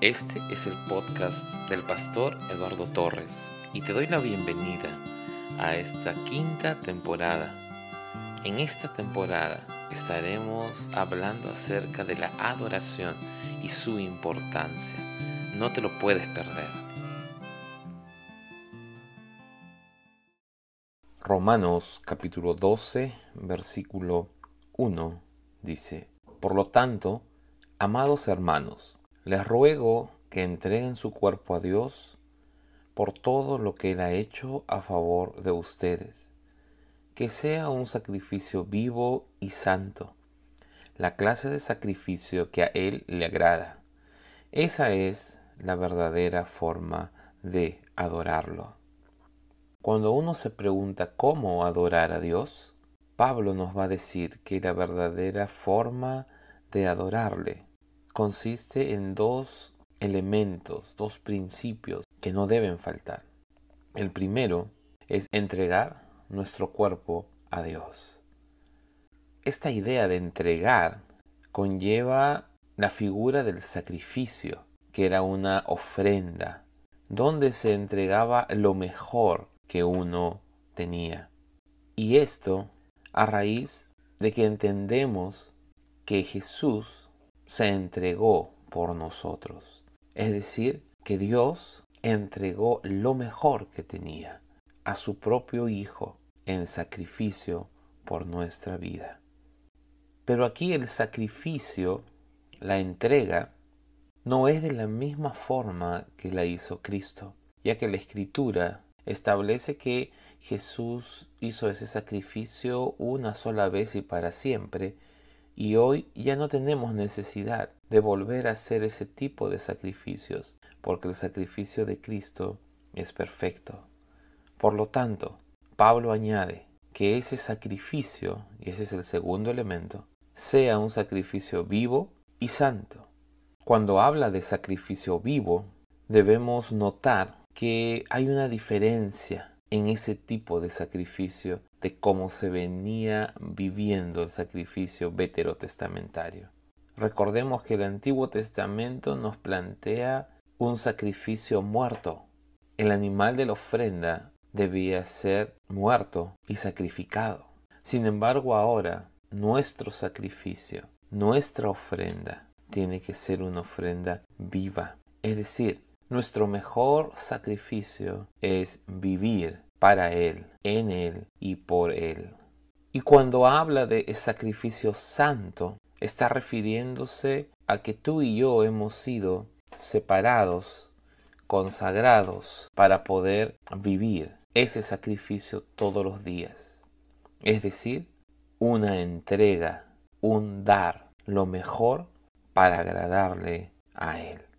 Este es el podcast del pastor Eduardo Torres y te doy la bienvenida a esta quinta temporada. En esta temporada estaremos hablando acerca de la adoración y su importancia. No te lo puedes perder. Romanos capítulo 12, versículo 1 dice, Por lo tanto, amados hermanos, les ruego que entreguen su cuerpo a Dios por todo lo que Él ha hecho a favor de ustedes, que sea un sacrificio vivo y santo, la clase de sacrificio que a Él le agrada. Esa es la verdadera forma de adorarlo. Cuando uno se pregunta cómo adorar a Dios, Pablo nos va a decir que la verdadera forma de adorarle consiste en dos elementos, dos principios que no deben faltar. El primero es entregar nuestro cuerpo a Dios. Esta idea de entregar conlleva la figura del sacrificio, que era una ofrenda, donde se entregaba lo mejor que uno tenía. Y esto a raíz de que entendemos que Jesús se entregó por nosotros. Es decir, que Dios entregó lo mejor que tenía a su propio Hijo en sacrificio por nuestra vida. Pero aquí el sacrificio, la entrega, no es de la misma forma que la hizo Cristo, ya que la Escritura establece que Jesús hizo ese sacrificio una sola vez y para siempre, y hoy ya no tenemos necesidad de volver a hacer ese tipo de sacrificios, porque el sacrificio de Cristo es perfecto. Por lo tanto, Pablo añade que ese sacrificio, y ese es el segundo elemento, sea un sacrificio vivo y santo. Cuando habla de sacrificio vivo, debemos notar que hay una diferencia en ese tipo de sacrificio de cómo se venía viviendo el sacrificio veterotestamentario. Recordemos que el Antiguo Testamento nos plantea un sacrificio muerto. El animal de la ofrenda debía ser muerto y sacrificado. Sin embargo, ahora nuestro sacrificio, nuestra ofrenda, tiene que ser una ofrenda viva. Es decir, nuestro mejor sacrificio es vivir para Él, en Él y por Él. Y cuando habla de sacrificio santo, está refiriéndose a que tú y yo hemos sido separados, consagrados para poder vivir ese sacrificio todos los días. Es decir, una entrega, un dar lo mejor para agradarle a Él.